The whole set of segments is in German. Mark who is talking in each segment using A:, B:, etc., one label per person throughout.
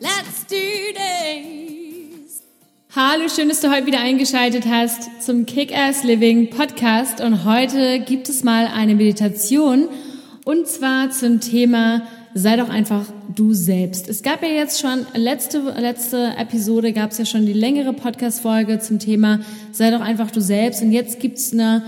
A: let's do this! Hallo, schön, dass du heute wieder eingeschaltet hast zum Kick-Ass Living Podcast und heute gibt es mal eine Meditation und zwar zum Thema sei doch einfach du selbst. Es gab ja jetzt schon, letzte, letzte Episode gab es ja schon die längere Podcast-Folge zum Thema sei doch einfach du selbst. Und jetzt gibt's eine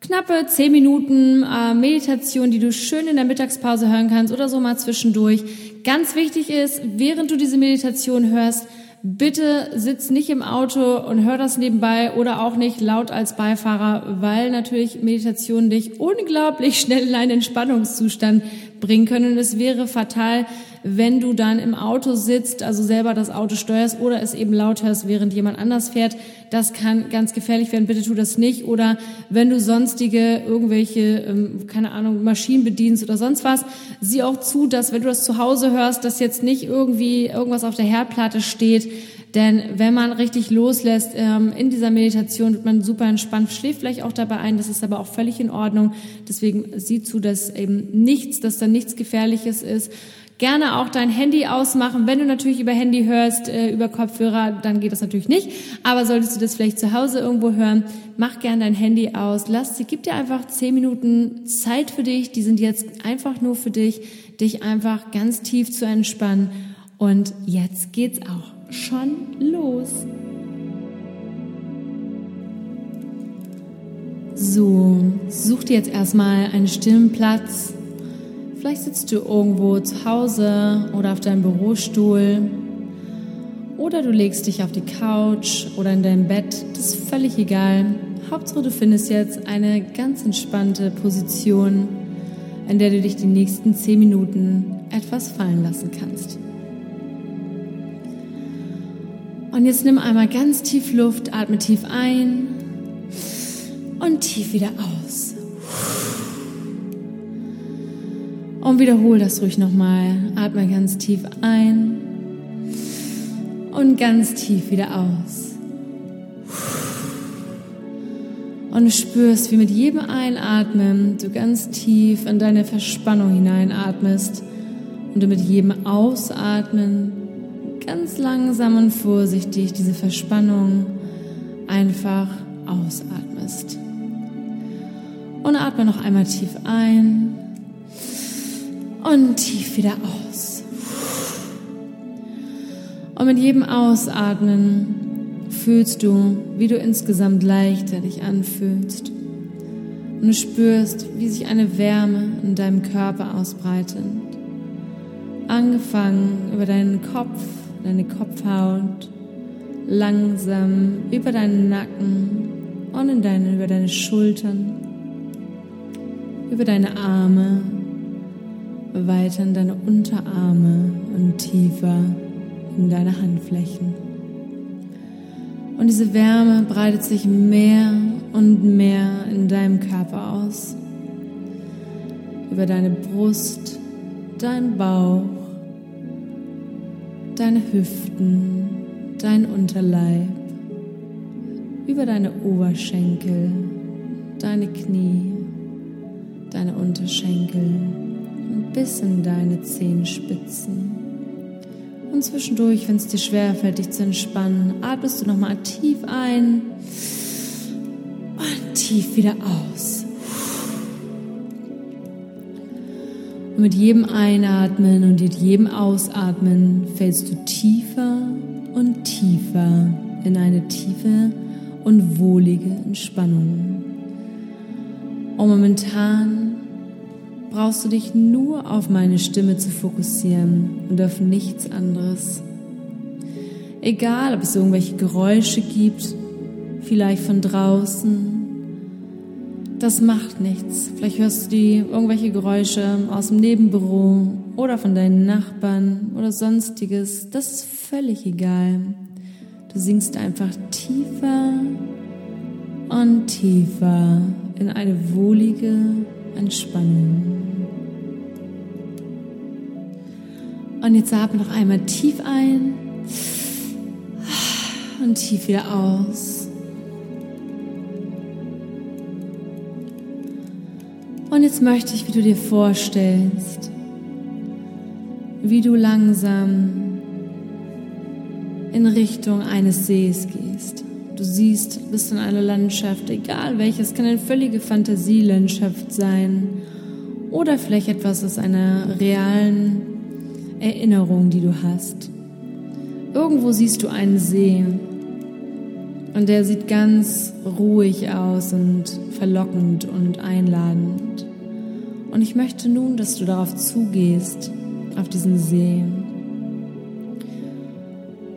A: knappe zehn Minuten äh, Meditation, die du schön in der Mittagspause hören kannst oder so mal zwischendurch. Ganz wichtig ist, während du diese Meditation hörst, bitte sitz nicht im Auto und hör das nebenbei oder auch nicht laut als Beifahrer, weil natürlich Meditationen dich unglaublich schnell in einen Entspannungszustand bringen können. Und es wäre fatal, wenn du dann im Auto sitzt, also selber das Auto steuerst oder es eben laut hörst, während jemand anders fährt. Das kann ganz gefährlich werden. Bitte tu das nicht. Oder wenn du sonstige irgendwelche, ähm, keine Ahnung, Maschinen bedienst oder sonst was, sieh auch zu, dass wenn du das zu Hause hörst, dass jetzt nicht irgendwie irgendwas auf der Herdplatte steht, denn wenn man richtig loslässt ähm, in dieser Meditation, wird man super entspannt, schläft vielleicht auch dabei ein. Das ist aber auch völlig in Ordnung. Deswegen sieh zu, dass eben nichts, dass da nichts Gefährliches ist. Gerne auch dein Handy ausmachen. Wenn du natürlich über Handy hörst, äh, über Kopfhörer, dann geht das natürlich nicht. Aber solltest du das vielleicht zu Hause irgendwo hören, mach gerne dein Handy aus. Lass sie, gib dir einfach zehn Minuten Zeit für dich. Die sind jetzt einfach nur für dich, dich einfach ganz tief zu entspannen. Und jetzt geht's auch schon los. So, such dir jetzt erstmal einen stillen Platz Vielleicht sitzt du irgendwo zu Hause oder auf deinem Bürostuhl oder du legst dich auf die Couch oder in dein Bett. Das ist völlig egal. Hauptsache du findest jetzt eine ganz entspannte Position, in der du dich die nächsten zehn Minuten etwas fallen lassen kannst. Und jetzt nimm einmal ganz tief Luft, atme tief ein und tief wieder aus. Und wiederhol das ruhig nochmal. Atme ganz tief ein und ganz tief wieder aus. Und du spürst, wie mit jedem Einatmen du ganz tief in deine Verspannung hineinatmest und du mit jedem Ausatmen ganz langsam und vorsichtig diese Verspannung einfach ausatmest. Und atme noch einmal tief ein und tief wieder aus. Und mit jedem Ausatmen fühlst du, wie du insgesamt leichter dich anfühlst. Und du spürst, wie sich eine Wärme in deinem Körper ausbreitet. Angefangen über deinen Kopf, deine Kopfhaut, langsam über deinen Nacken und in deine, über deine Schultern, über deine Arme, weiter in deine Unterarme und tiefer in deine Handflächen. Und diese Wärme breitet sich mehr und mehr in deinem Körper aus. Über deine Brust, dein Bauch, deine Hüften, dein Unterleib, über deine Oberschenkel, deine Knie, deine Unterschenkel bis in deine Zehenspitzen. Und zwischendurch, wenn es dir schwerfällt, dich zu entspannen, atmest du nochmal tief ein und tief wieder aus. Mit jedem Einatmen und mit jedem Ausatmen fällst du tiefer und tiefer in eine tiefe und wohlige Entspannung. Und momentan brauchst du dich nur auf meine Stimme zu fokussieren und auf nichts anderes. Egal, ob es irgendwelche Geräusche gibt, vielleicht von draußen, das macht nichts. Vielleicht hörst du die irgendwelche Geräusche aus dem Nebenbüro oder von deinen Nachbarn oder sonstiges. Das ist völlig egal. Du sinkst einfach tiefer und tiefer in eine wohlige Entspannung. Und jetzt atme noch einmal tief ein und tief wieder aus. Und jetzt möchte ich, wie du dir vorstellst, wie du langsam in Richtung eines Sees gehst. Du siehst, bist in einer Landschaft, egal welches, kann eine völlige Fantasielandschaft sein oder vielleicht etwas aus einer realen Erinnerung, die du hast. Irgendwo siehst du einen See und der sieht ganz ruhig aus und verlockend und einladend. Und ich möchte nun, dass du darauf zugehst, auf diesen See.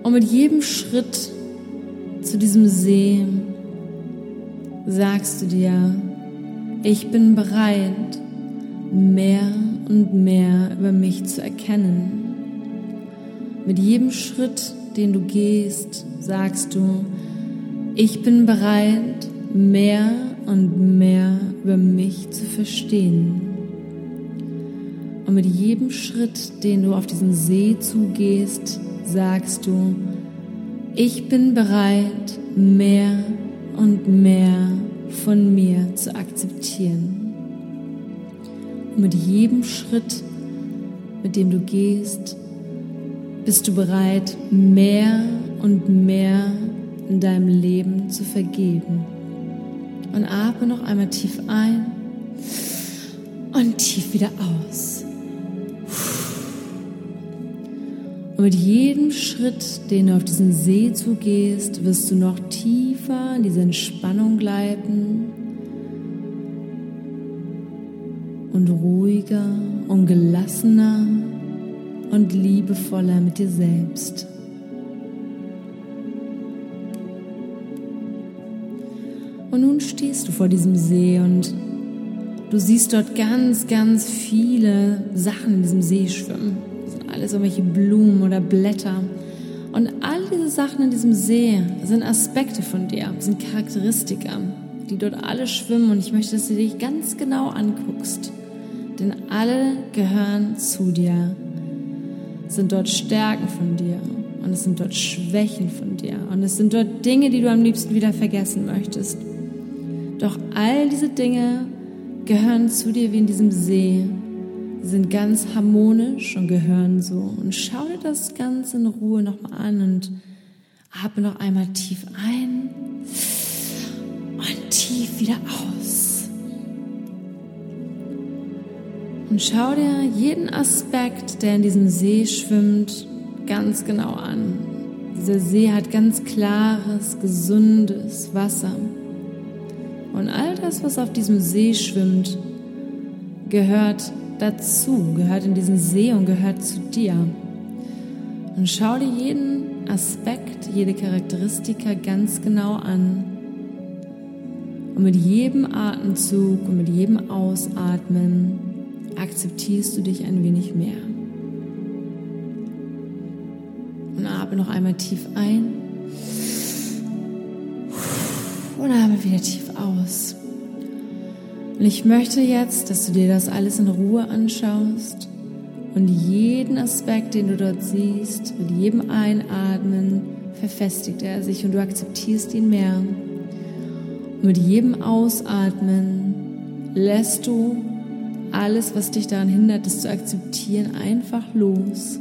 A: Und mit jedem Schritt zu diesem See sagst du dir, ich bin bereit, mehr und mehr über mich zu erkennen. Mit jedem Schritt, den du gehst, sagst du, ich bin bereit, mehr und mehr über mich zu verstehen. Und mit jedem Schritt, den du auf diesen See zugehst, sagst du, ich bin bereit, mehr und mehr von mir zu akzeptieren. Und mit jedem Schritt, mit dem du gehst, bist du bereit, mehr und mehr in deinem Leben zu vergeben. Und atme noch einmal tief ein und tief wieder aus. Und mit jedem Schritt, den du auf diesen See zugehst, wirst du noch tiefer in diese Entspannung gleiten und ruhiger und gelassener und liebevoller mit dir selbst. Und nun stehst du vor diesem See und du siehst dort ganz, ganz viele Sachen in diesem See schwimmen. Alles irgendwelche Blumen oder Blätter. Und all diese Sachen in diesem See sind Aspekte von dir, sind Charakteristika, die dort alle schwimmen. Und ich möchte, dass du dich ganz genau anguckst. Denn alle gehören zu dir. Sind dort Stärken von dir. Und es sind dort Schwächen von dir. Und es sind dort Dinge, die du am liebsten wieder vergessen möchtest. Doch all diese Dinge gehören zu dir wie in diesem See. Sind ganz harmonisch und gehören so. Und schau dir das ganz in Ruhe nochmal an und atme noch einmal tief ein und tief wieder aus. Und schau dir jeden Aspekt, der in diesem See schwimmt, ganz genau an. Dieser See hat ganz klares, gesundes Wasser. Und all das, was auf diesem See schwimmt, gehört dazu, gehört in diesen See und gehört zu dir. Und schau dir jeden Aspekt, jede Charakteristika ganz genau an. Und mit jedem Atemzug und mit jedem Ausatmen akzeptierst du dich ein wenig mehr. Und atme noch einmal tief ein und atme wieder tief aus. Und ich möchte jetzt, dass du dir das alles in Ruhe anschaust und jeden Aspekt, den du dort siehst, mit jedem Einatmen verfestigt er sich und du akzeptierst ihn mehr. Und mit jedem Ausatmen lässt du alles, was dich daran hindert, es zu akzeptieren, einfach los.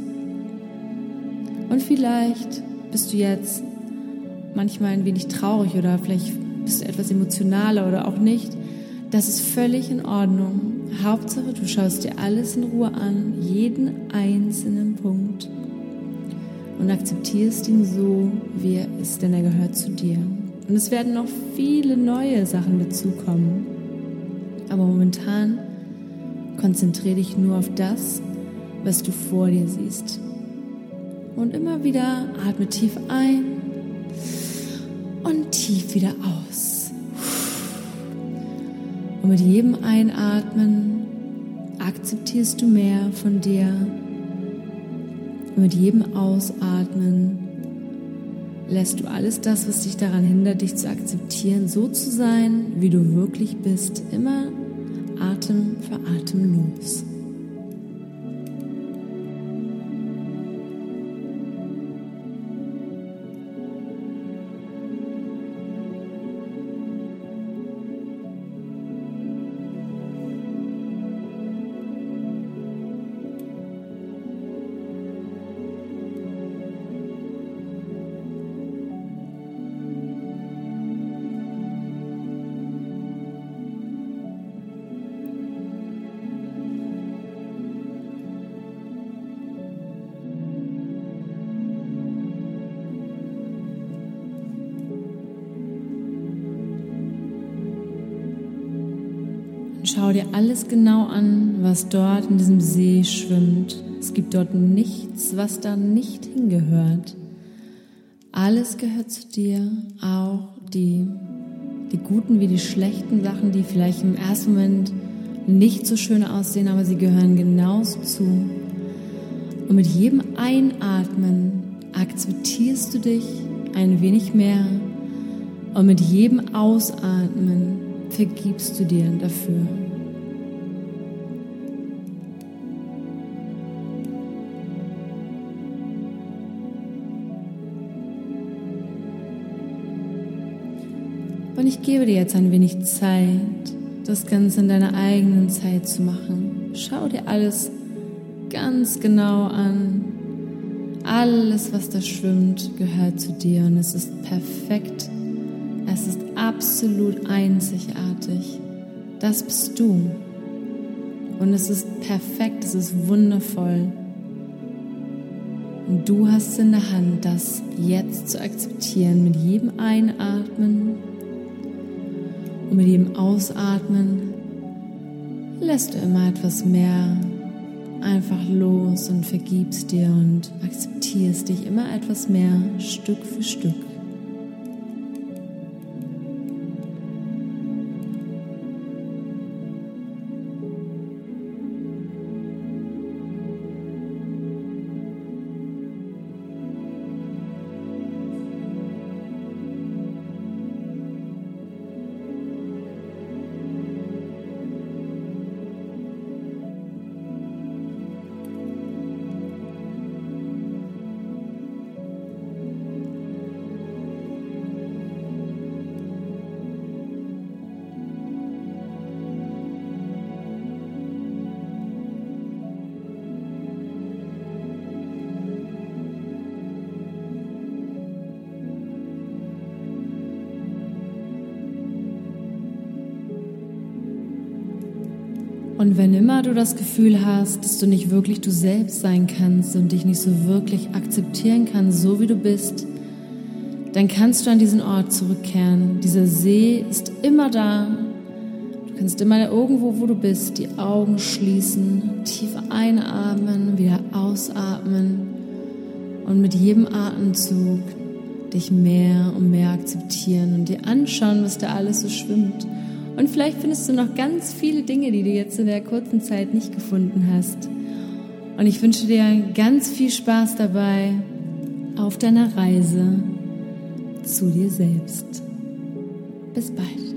A: Und vielleicht bist du jetzt manchmal ein wenig traurig oder vielleicht bist du etwas emotionaler oder auch nicht. Das ist völlig in Ordnung. Hauptsache, du schaust dir alles in Ruhe an, jeden einzelnen Punkt und akzeptierst ihn so, wie er ist, denn er gehört zu dir. Und es werden noch viele neue Sachen dazukommen. Aber momentan konzentriere dich nur auf das, was du vor dir siehst. Und immer wieder atme tief ein und tief wieder aus. Und mit jedem Einatmen akzeptierst du mehr von dir. Und mit jedem Ausatmen lässt du alles das, was dich daran hindert, dich zu akzeptieren, so zu sein, wie du wirklich bist, immer Atem für Atem los. Dir alles genau an, was dort in diesem See schwimmt. Es gibt dort nichts, was da nicht hingehört. Alles gehört zu dir, auch die, die guten wie die schlechten Sachen, die vielleicht im ersten Moment nicht so schön aussehen, aber sie gehören genauso zu. Und mit jedem Einatmen akzeptierst du dich ein wenig mehr und mit jedem Ausatmen vergibst du dir dafür. Und ich gebe dir jetzt ein wenig Zeit, das Ganze in deiner eigenen Zeit zu machen. Schau dir alles ganz genau an. Alles, was da schwimmt, gehört zu dir und es ist perfekt. Es ist absolut einzigartig. Das bist du. Und es ist perfekt, es ist wundervoll. Und du hast in der Hand, das jetzt zu akzeptieren mit jedem Einatmen und mit jedem Ausatmen lässt du immer etwas mehr einfach los und vergibst dir und akzeptierst dich immer etwas mehr Stück für Stück. Und wenn immer du das Gefühl hast, dass du nicht wirklich du selbst sein kannst und dich nicht so wirklich akzeptieren kannst, so wie du bist, dann kannst du an diesen Ort zurückkehren. Dieser See ist immer da. Du kannst immer irgendwo, wo du bist, die Augen schließen, tief einatmen, wieder ausatmen und mit jedem Atemzug dich mehr und mehr akzeptieren und dir anschauen, was da alles so schwimmt. Und vielleicht findest du noch ganz viele Dinge, die du jetzt in der kurzen Zeit nicht gefunden hast. Und ich wünsche dir ganz viel Spaß dabei auf deiner Reise zu dir selbst. Bis bald.